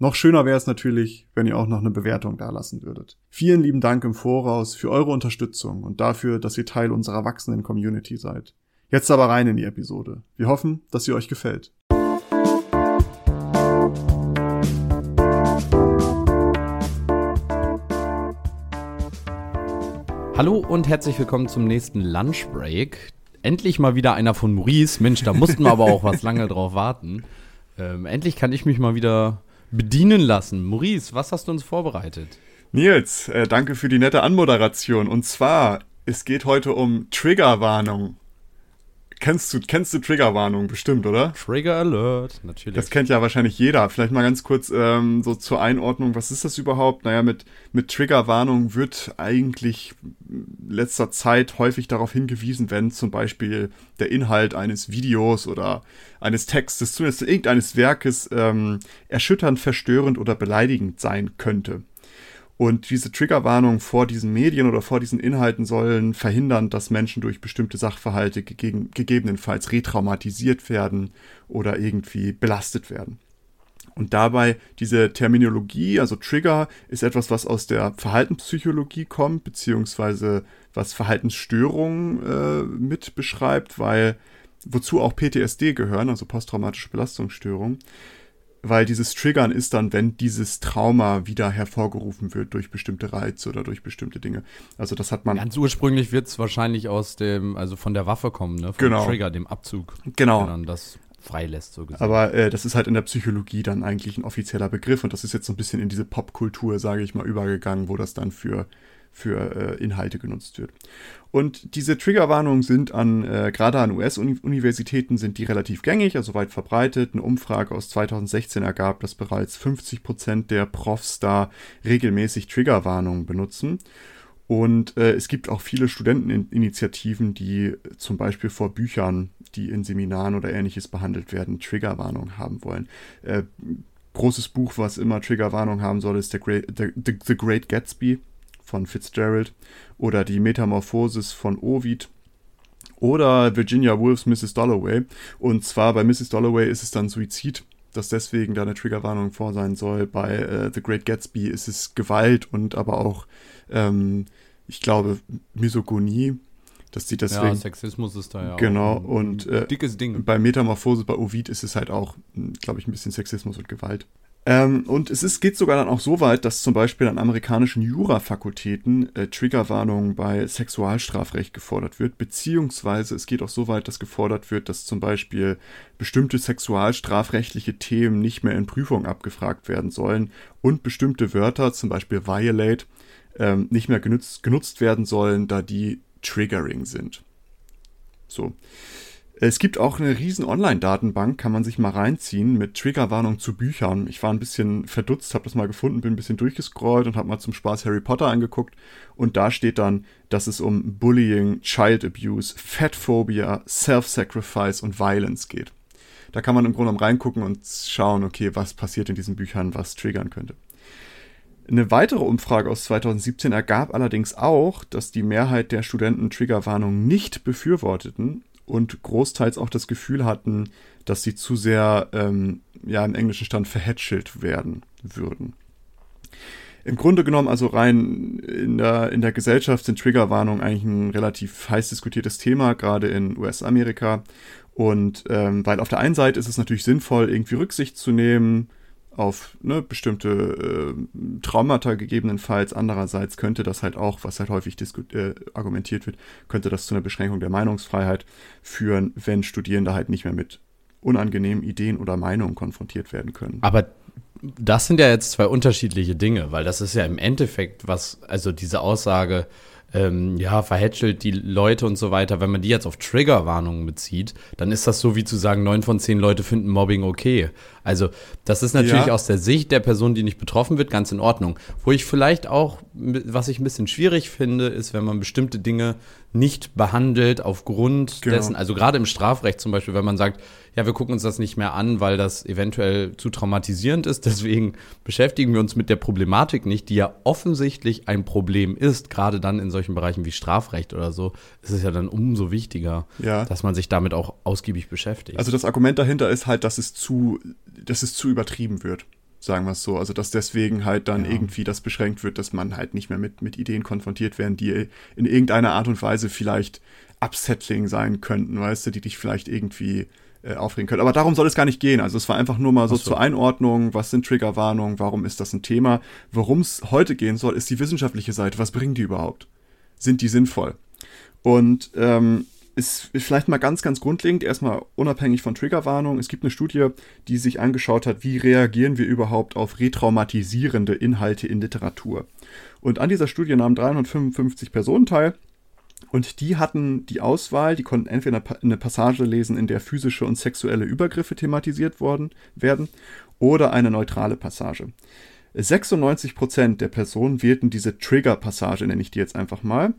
Noch schöner wäre es natürlich, wenn ihr auch noch eine Bewertung dalassen würdet. Vielen lieben Dank im Voraus für eure Unterstützung und dafür, dass ihr Teil unserer wachsenden Community seid. Jetzt aber rein in die Episode. Wir hoffen, dass sie euch gefällt. Hallo und herzlich willkommen zum nächsten Lunchbreak. Endlich mal wieder einer von Maurice. Mensch, da mussten wir aber auch was lange drauf warten. Ähm, endlich kann ich mich mal wieder bedienen lassen. Maurice, was hast du uns vorbereitet? Nils, äh, danke für die nette Anmoderation. Und zwar, es geht heute um Triggerwarnung. Kennst du, kennst du Triggerwarnung bestimmt, oder? Trigger Alert, natürlich. Das kennt ja wahrscheinlich jeder. Vielleicht mal ganz kurz ähm, so zur Einordnung, was ist das überhaupt? Naja, mit, mit Triggerwarnung wird eigentlich letzter Zeit häufig darauf hingewiesen, wenn zum Beispiel der Inhalt eines Videos oder eines Textes, zumindest irgendeines Werkes, ähm, erschütternd, verstörend oder beleidigend sein könnte. Und diese Triggerwarnung vor diesen Medien oder vor diesen Inhalten sollen verhindern, dass Menschen durch bestimmte Sachverhalte gegeben, gegebenenfalls retraumatisiert werden oder irgendwie belastet werden. Und dabei diese Terminologie, also Trigger, ist etwas, was aus der Verhaltenspsychologie kommt, beziehungsweise was Verhaltensstörungen äh, mit beschreibt, weil wozu auch PTSD gehören, also posttraumatische Belastungsstörungen weil dieses Triggern ist dann, wenn dieses Trauma wieder hervorgerufen wird durch bestimmte Reize oder durch bestimmte Dinge. Also das hat man. Ganz ursprünglich wird es wahrscheinlich aus dem, also von der Waffe kommen, ne? Vom genau. Trigger, dem Abzug. Genau. Der dann das freilässt, so gesagt. Aber äh, das ist halt in der Psychologie dann eigentlich ein offizieller Begriff und das ist jetzt so ein bisschen in diese Popkultur, sage ich mal, übergegangen, wo das dann für für äh, Inhalte genutzt wird. Und diese Triggerwarnungen sind an, äh, gerade an US-Universitäten sind die relativ gängig, also weit verbreitet. Eine Umfrage aus 2016 ergab, dass bereits 50 Prozent der Profs da regelmäßig Triggerwarnungen benutzen. Und äh, es gibt auch viele Studenteninitiativen, die zum Beispiel vor Büchern, die in Seminaren oder ähnliches behandelt werden, Triggerwarnungen haben wollen. Äh, großes Buch, was immer Triggerwarnung haben soll, ist The Great, The, The, The Great Gatsby von Fitzgerald oder die Metamorphosis von Ovid oder Virginia Woolfs Mrs. Dalloway. Und zwar bei Mrs. Dalloway ist es dann Suizid, dass deswegen da eine Triggerwarnung vor sein soll. Bei äh, The Great Gatsby ist es Gewalt und aber auch, ähm, ich glaube, Misogonie. Dass sie deswegen, ja, Sexismus ist da ja genau, und äh, dickes Ding. Bei Metamorphose, bei Ovid ist es halt auch, glaube ich, ein bisschen Sexismus und Gewalt. Ähm, und es ist, geht sogar dann auch so weit, dass zum Beispiel an amerikanischen Jurafakultäten äh, Triggerwarnungen bei Sexualstrafrecht gefordert wird, beziehungsweise es geht auch so weit, dass gefordert wird, dass zum Beispiel bestimmte sexualstrafrechtliche Themen nicht mehr in Prüfungen abgefragt werden sollen und bestimmte Wörter, zum Beispiel violate, ähm, nicht mehr genutzt, genutzt werden sollen, da die triggering sind. So. Es gibt auch eine riesen Online-Datenbank, kann man sich mal reinziehen mit Triggerwarnung zu Büchern. Ich war ein bisschen verdutzt, habe das mal gefunden, bin ein bisschen durchgescrollt und habe mal zum Spaß Harry Potter angeguckt. Und da steht dann, dass es um Bullying, Child Abuse, Fatphobia, Self-Sacrifice und Violence geht. Da kann man im Grunde genommen reingucken und schauen, okay, was passiert in diesen Büchern, was triggern könnte. Eine weitere Umfrage aus 2017 ergab allerdings auch, dass die Mehrheit der Studenten Triggerwarnung nicht befürworteten und großteils auch das Gefühl hatten, dass sie zu sehr ähm, ja, im englischen Stand verhätschelt werden würden. Im Grunde genommen, also rein in der, in der Gesellschaft sind Triggerwarnungen eigentlich ein relativ heiß diskutiertes Thema, gerade in US-Amerika. Und ähm, weil auf der einen Seite ist es natürlich sinnvoll, irgendwie Rücksicht zu nehmen, auf ne, bestimmte äh, Traumata gegebenenfalls. Andererseits könnte das halt auch, was halt häufig äh, argumentiert wird, könnte das zu einer Beschränkung der Meinungsfreiheit führen, wenn Studierende halt nicht mehr mit unangenehmen Ideen oder Meinungen konfrontiert werden können. Aber das sind ja jetzt zwei unterschiedliche Dinge, weil das ist ja im Endeffekt was, also diese Aussage, ähm, ja, verhätschelt die Leute und so weiter, wenn man die jetzt auf Triggerwarnungen bezieht, dann ist das so wie zu sagen, neun von zehn Leute finden Mobbing okay. Also, das ist natürlich ja. aus der Sicht der Person, die nicht betroffen wird, ganz in Ordnung. Wo ich vielleicht auch, was ich ein bisschen schwierig finde, ist, wenn man bestimmte Dinge nicht behandelt aufgrund genau. dessen, also gerade im Strafrecht zum Beispiel, wenn man sagt, ja, wir gucken uns das nicht mehr an, weil das eventuell zu traumatisierend ist, deswegen beschäftigen wir uns mit der Problematik nicht, die ja offensichtlich ein Problem ist, gerade dann in solchen Bereichen wie Strafrecht oder so, ist es ja dann umso wichtiger, ja. dass man sich damit auch ausgiebig beschäftigt. Also das Argument dahinter ist halt, dass es zu, dass es zu übertrieben wird sagen wir es so. Also, dass deswegen halt dann ja. irgendwie das beschränkt wird, dass man halt nicht mehr mit, mit Ideen konfrontiert werden, die in irgendeiner Art und Weise vielleicht upsettling sein könnten, weißt du, die dich vielleicht irgendwie äh, aufregen können. Aber darum soll es gar nicht gehen. Also es war einfach nur mal so, so. zur Einordnung, was sind Triggerwarnungen, warum ist das ein Thema. Worum es heute gehen soll, ist die wissenschaftliche Seite. Was bringen die überhaupt? Sind die sinnvoll? Und ähm, ist vielleicht mal ganz, ganz grundlegend, erstmal unabhängig von Triggerwarnung. Es gibt eine Studie, die sich angeschaut hat, wie reagieren wir überhaupt auf retraumatisierende Inhalte in Literatur. Und an dieser Studie nahmen 355 Personen teil. Und die hatten die Auswahl, die konnten entweder eine Passage lesen, in der physische und sexuelle Übergriffe thematisiert worden, werden, oder eine neutrale Passage. 96% der Personen wählten diese Trigger-Passage, nenne ich die jetzt einfach mal.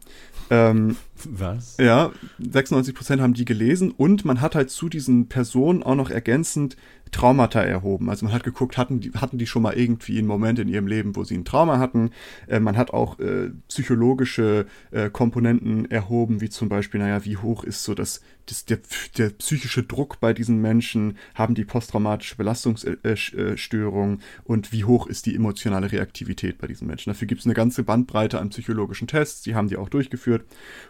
Ähm, Was? Ja, 96% haben die gelesen und man hat halt zu diesen Personen auch noch ergänzend Traumata erhoben. Also man hat geguckt, hatten die, hatten die schon mal irgendwie einen Moment in ihrem Leben, wo sie ein Trauma hatten. Äh, man hat auch äh, psychologische äh, Komponenten erhoben, wie zum Beispiel, naja, wie hoch ist so das, das der, der psychische Druck bei diesen Menschen, haben die posttraumatische Belastungsstörung äh, äh, und wie hoch ist die emotionale Reaktivität bei diesen Menschen. Dafür gibt es eine ganze Bandbreite an psychologischen Tests, die haben die auch durchgeführt.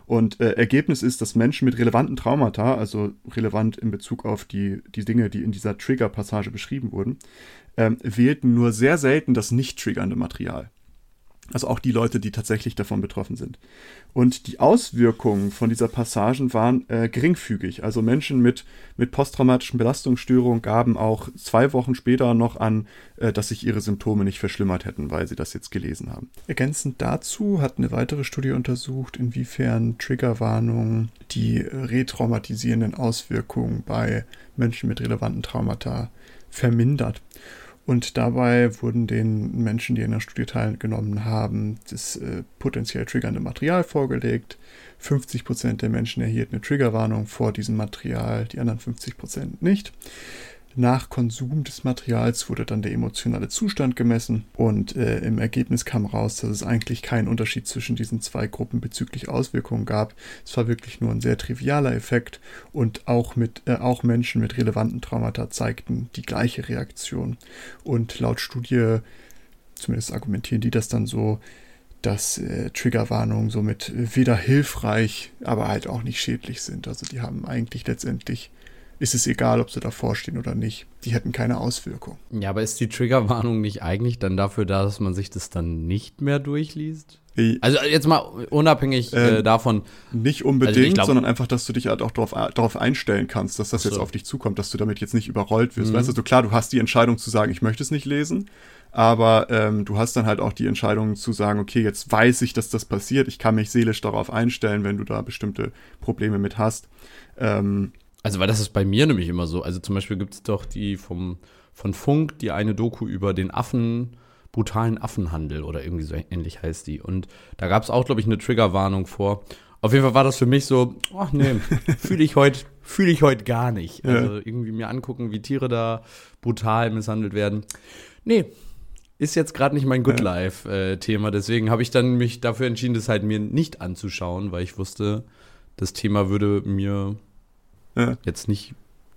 Und äh, Ergebnis ist, dass Menschen mit relevanten Traumata, also relevant in Bezug auf die, die Dinge, die in dieser Trigger-Passage beschrieben wurden, ähm, wählten nur sehr selten das nicht triggernde Material. Also auch die Leute, die tatsächlich davon betroffen sind. Und die Auswirkungen von dieser Passagen waren äh, geringfügig. Also Menschen mit, mit posttraumatischen Belastungsstörungen gaben auch zwei Wochen später noch an, äh, dass sich ihre Symptome nicht verschlimmert hätten, weil sie das jetzt gelesen haben. Ergänzend dazu hat eine weitere Studie untersucht, inwiefern Triggerwarnungen die retraumatisierenden Auswirkungen bei Menschen mit relevanten Traumata vermindert. Und dabei wurden den Menschen, die in der Studie teilgenommen haben, das äh, potenziell triggernde Material vorgelegt. 50% der Menschen erhielten eine Triggerwarnung vor diesem Material, die anderen 50% nicht. Nach Konsum des Materials wurde dann der emotionale Zustand gemessen und äh, im Ergebnis kam raus, dass es eigentlich keinen Unterschied zwischen diesen zwei Gruppen bezüglich Auswirkungen gab. Es war wirklich nur ein sehr trivialer Effekt und auch, mit, äh, auch Menschen mit relevanten Traumata zeigten die gleiche Reaktion. Und laut Studie, zumindest argumentieren die das dann so, dass äh, Triggerwarnungen somit weder hilfreich, aber halt auch nicht schädlich sind. Also die haben eigentlich letztendlich ist es egal, ob sie davor stehen oder nicht. Die hätten keine Auswirkung. Ja, aber ist die Triggerwarnung nicht eigentlich dann dafür da, dass man sich das dann nicht mehr durchliest? Also jetzt mal unabhängig äh, ähm, davon. Nicht unbedingt, also glaub, sondern einfach, dass du dich halt auch darauf, darauf einstellen kannst, dass das so. jetzt auf dich zukommt, dass du damit jetzt nicht überrollt wirst. Mhm. Weißt du, also klar, du hast die Entscheidung zu sagen, ich möchte es nicht lesen, aber ähm, du hast dann halt auch die Entscheidung zu sagen, okay, jetzt weiß ich, dass das passiert, ich kann mich seelisch darauf einstellen, wenn du da bestimmte Probleme mit hast. Ähm, also, weil das ist bei mir nämlich immer so. Also zum Beispiel gibt es doch die vom, von Funk, die eine Doku über den Affen, brutalen Affenhandel oder irgendwie so ähnlich heißt die. Und da gab es auch, glaube ich, eine Triggerwarnung vor. Auf jeden Fall war das für mich so, ach nee, fühle ich heute fühle ich heute gar nicht. Also ja. irgendwie mir angucken, wie Tiere da brutal misshandelt werden. Nee, ist jetzt gerade nicht mein Good Life-Thema. Äh, Deswegen habe ich dann mich dafür entschieden, das halt mir nicht anzuschauen, weil ich wusste, das Thema würde mir ja. jetzt nicht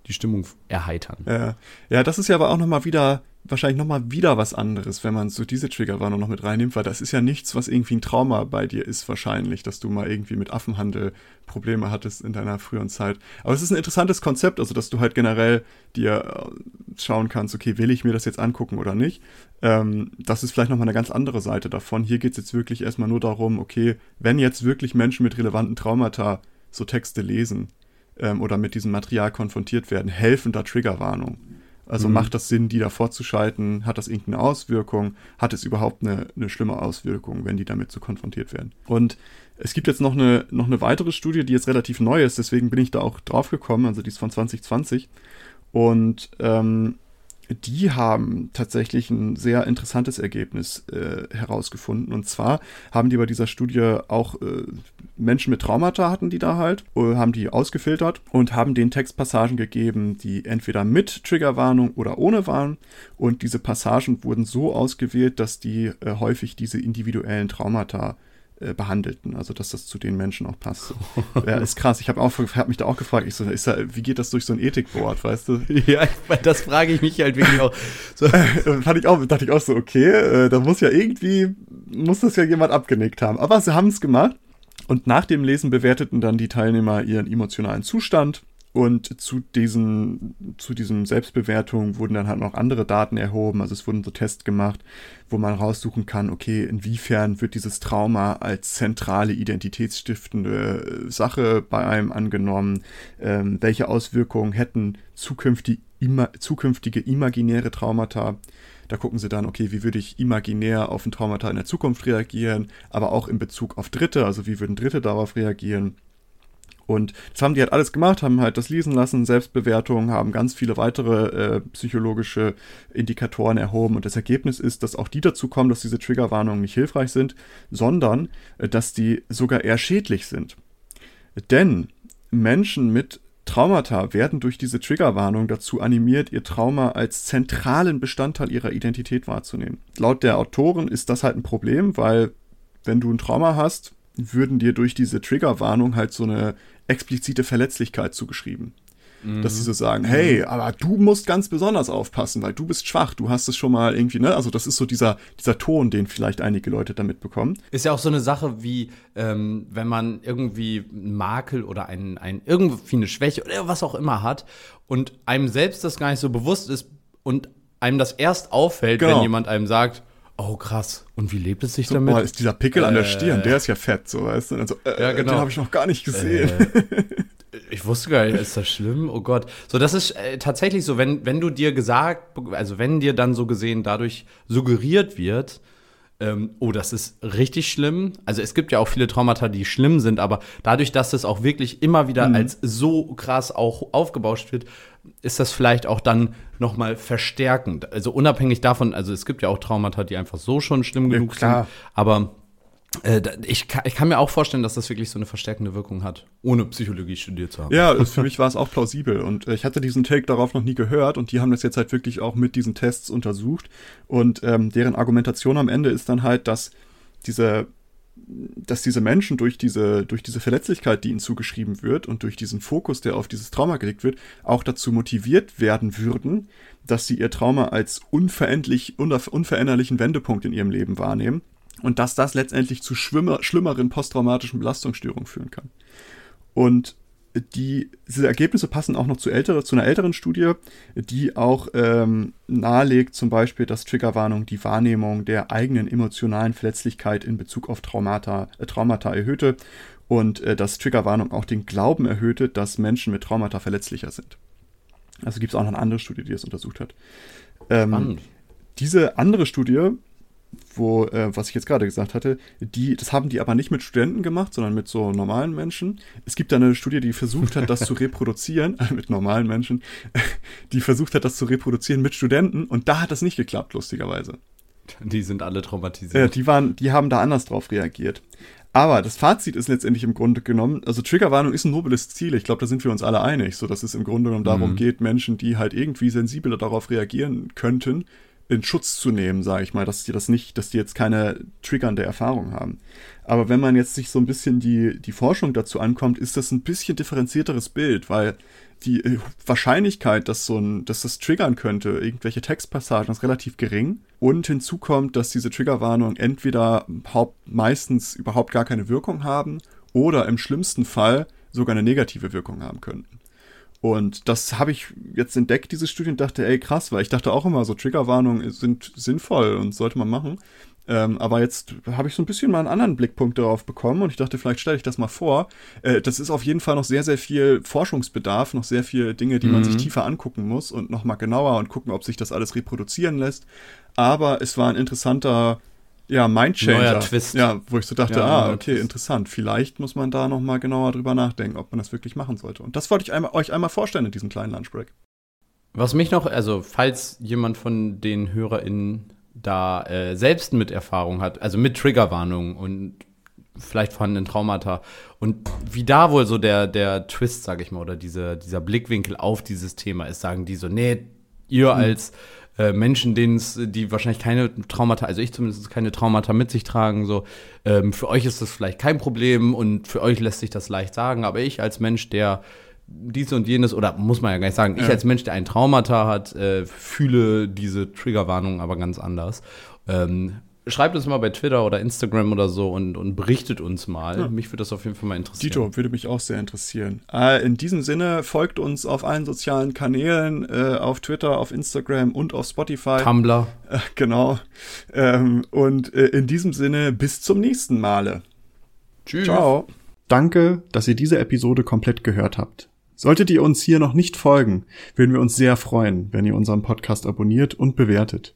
die Stimmung erheitern. Ja, ja das ist ja aber auch nochmal wieder, wahrscheinlich nochmal wieder was anderes, wenn man so diese Triggerwarnung noch mit reinnimmt, weil das ist ja nichts, was irgendwie ein Trauma bei dir ist, wahrscheinlich, dass du mal irgendwie mit Affenhandel Probleme hattest in deiner früheren Zeit. Aber es ist ein interessantes Konzept, also dass du halt generell dir äh, schauen kannst, okay, will ich mir das jetzt angucken oder nicht. Ähm, das ist vielleicht nochmal eine ganz andere Seite davon. Hier geht es jetzt wirklich erstmal nur darum, okay, wenn jetzt wirklich Menschen mit relevanten Traumata so Texte lesen, ähm, oder mit diesem Material konfrontiert werden, helfen da Triggerwarnungen. Also mhm. macht das Sinn, die davor zu schalten? Hat das irgendeine Auswirkung? Hat es überhaupt eine, eine schlimme Auswirkung, wenn die damit so konfrontiert werden? Und es gibt jetzt noch eine, noch eine weitere Studie, die jetzt relativ neu ist, deswegen bin ich da auch drauf gekommen, also die ist von 2020. Und ähm, die haben tatsächlich ein sehr interessantes Ergebnis äh, herausgefunden. Und zwar haben die bei dieser Studie auch äh, Menschen mit Traumata hatten die da halt, äh, haben die ausgefiltert und haben den Textpassagen gegeben, die entweder mit Triggerwarnung oder ohne waren. Und diese Passagen wurden so ausgewählt, dass die äh, häufig diese individuellen Traumata äh, behandelten, also dass das zu den Menschen auch passt. ja, ist krass. Ich habe hab mich da auch gefragt, ich so, ist da, wie geht das durch so ein Ethikboard, weißt du? Ja, das frage ich mich halt wirklich auch. So. Fand ich auch, dachte ich auch so, okay, äh, da muss ja irgendwie, muss das ja jemand abgenickt haben. Aber sie haben es gemacht. Und nach dem Lesen bewerteten dann die Teilnehmer ihren emotionalen Zustand und zu diesen, zu diesen Selbstbewertungen wurden dann halt noch andere Daten erhoben. Also es wurden so Tests gemacht, wo man raussuchen kann, okay, inwiefern wird dieses Trauma als zentrale identitätsstiftende äh, Sache bei einem angenommen? Ähm, welche Auswirkungen hätten zukünftige, ima, zukünftige imaginäre Traumata? Da gucken sie dann, okay, wie würde ich imaginär auf ein Traumata in der Zukunft reagieren, aber auch in Bezug auf Dritte, also wie würden Dritte darauf reagieren? Und das haben die halt alles gemacht, haben halt das lesen lassen, Selbstbewertung, haben ganz viele weitere äh, psychologische Indikatoren erhoben. Und das Ergebnis ist, dass auch die dazu kommen, dass diese Triggerwarnungen nicht hilfreich sind, sondern äh, dass die sogar eher schädlich sind. Denn Menschen mit Traumata werden durch diese Triggerwarnung dazu animiert, ihr Trauma als zentralen Bestandteil ihrer Identität wahrzunehmen. Laut der Autoren ist das halt ein Problem, weil wenn du ein Trauma hast, würden dir durch diese Triggerwarnung halt so eine explizite Verletzlichkeit zugeschrieben. Mhm. Dass sie so sagen, hey, aber du musst ganz besonders aufpassen, weil du bist schwach, du hast es schon mal irgendwie, ne? Also das ist so dieser, dieser Ton, den vielleicht einige Leute damit bekommen. Ist ja auch so eine Sache wie, ähm, wenn man irgendwie einen Makel oder ein, ein, irgendwie eine Schwäche oder was auch immer hat und einem selbst das gar nicht so bewusst ist und einem das erst auffällt, genau. wenn jemand einem sagt, Oh, krass. Und wie lebt es sich so, damit? Boah, ist dieser Pickel äh, an der Stirn, der ist ja fett, so weißt du. Also, äh, ja, genau. Den habe ich noch gar nicht gesehen. Äh, ich wusste gar nicht, ist das schlimm? Oh Gott. So, das ist äh, tatsächlich so, wenn, wenn du dir gesagt, also wenn dir dann so gesehen dadurch suggeriert wird, ähm, oh, das ist richtig schlimm. Also es gibt ja auch viele Traumata, die schlimm sind, aber dadurch, dass es auch wirklich immer wieder mhm. als so krass auch aufgebauscht wird, ist das vielleicht auch dann noch mal verstärkend. Also unabhängig davon, also es gibt ja auch Traumata, die einfach so schon schlimm genug ja, sind, aber äh, ich, kann, ich kann mir auch vorstellen, dass das wirklich so eine verstärkende Wirkung hat, ohne Psychologie studiert zu haben. Ja, für mich war es auch plausibel und äh, ich hatte diesen Take darauf noch nie gehört und die haben das jetzt halt wirklich auch mit diesen Tests untersucht und ähm, deren Argumentation am Ende ist dann halt, dass diese dass diese Menschen durch diese, durch diese Verletzlichkeit, die ihnen zugeschrieben wird und durch diesen Fokus, der auf dieses Trauma gelegt wird, auch dazu motiviert werden würden, dass sie ihr Trauma als unveränderlich, unveränderlichen Wendepunkt in ihrem Leben wahrnehmen und dass das letztendlich zu schwimmer, schlimmeren posttraumatischen Belastungsstörungen führen kann. Und die, diese Ergebnisse passen auch noch zu, ältere, zu einer älteren Studie, die auch ähm, nahelegt, zum Beispiel, dass Triggerwarnung die Wahrnehmung der eigenen emotionalen Verletzlichkeit in Bezug auf Traumata, äh, Traumata erhöhte und äh, dass Triggerwarnung auch den Glauben erhöhte, dass Menschen mit Traumata verletzlicher sind. Also gibt es auch noch eine andere Studie, die das untersucht hat. Ähm, diese andere Studie wo, äh, was ich jetzt gerade gesagt hatte, die, das haben die aber nicht mit Studenten gemacht, sondern mit so normalen Menschen. Es gibt da eine Studie, die versucht hat, das zu reproduzieren, äh, mit normalen Menschen, die versucht hat, das zu reproduzieren mit Studenten und da hat das nicht geklappt, lustigerweise. Die sind alle traumatisiert. Äh, die waren, die haben da anders drauf reagiert. Aber das Fazit ist letztendlich im Grunde genommen, also Triggerwarnung ist ein nobles Ziel. Ich glaube, da sind wir uns alle einig, so dass es im Grunde genommen darum mhm. geht, Menschen, die halt irgendwie sensibler darauf reagieren könnten, in Schutz zu nehmen, sage ich mal, dass die das nicht, dass die jetzt keine triggernde Erfahrung haben. Aber wenn man jetzt sich so ein bisschen die, die Forschung dazu ankommt, ist das ein bisschen differenzierteres Bild, weil die äh, Wahrscheinlichkeit, dass so ein, dass das triggern könnte, irgendwelche Textpassagen, ist relativ gering. Und hinzu kommt, dass diese Triggerwarnungen entweder haupt, meistens überhaupt gar keine Wirkung haben oder im schlimmsten Fall sogar eine negative Wirkung haben könnten. Und das habe ich jetzt entdeckt, diese Studie, und dachte, ey, krass, weil ich dachte auch immer, so Triggerwarnungen sind sinnvoll und sollte man machen. Ähm, aber jetzt habe ich so ein bisschen mal einen anderen Blickpunkt darauf bekommen und ich dachte, vielleicht stelle ich das mal vor. Äh, das ist auf jeden Fall noch sehr, sehr viel Forschungsbedarf, noch sehr viele Dinge, die mhm. man sich mhm. tiefer angucken muss und noch mal genauer und gucken, ob sich das alles reproduzieren lässt. Aber es war ein interessanter ja, Mindchanger. Neuer Twist. Ja, wo ich so dachte, ja, ah, okay, Twist. interessant. Vielleicht muss man da noch mal genauer drüber nachdenken, ob man das wirklich machen sollte. Und das wollte ich einmal, euch einmal vorstellen in diesem kleinen Lunchbreak. Was mich noch, also falls jemand von den HörerInnen da äh, selbst mit Erfahrung hat, also mit Triggerwarnungen und vielleicht vorhandenen Traumata und wie da wohl so der, der Twist, sag ich mal, oder diese, dieser Blickwinkel auf dieses Thema ist, sagen die so, nee, ihr mhm. Äh, Menschen, denen die wahrscheinlich keine Traumata, also ich zumindest keine Traumata mit sich tragen, so, ähm, für euch ist das vielleicht kein Problem und für euch lässt sich das leicht sagen, aber ich als Mensch, der dies und jenes, oder muss man ja gar nicht sagen, ja. ich als Mensch, der ein Traumata hat, äh, fühle diese Triggerwarnung aber ganz anders. Ähm, schreibt uns mal bei Twitter oder Instagram oder so und, und berichtet uns mal. Ja. Mich würde das auf jeden Fall mal interessieren. Dito, würde mich auch sehr interessieren. Äh, in diesem Sinne, folgt uns auf allen sozialen Kanälen, äh, auf Twitter, auf Instagram und auf Spotify. Tumblr. Äh, genau. Ähm, und äh, in diesem Sinne, bis zum nächsten Male. Tschüss. Ciao. Danke, dass ihr diese Episode komplett gehört habt. Solltet ihr uns hier noch nicht folgen, würden wir uns sehr freuen, wenn ihr unseren Podcast abonniert und bewertet.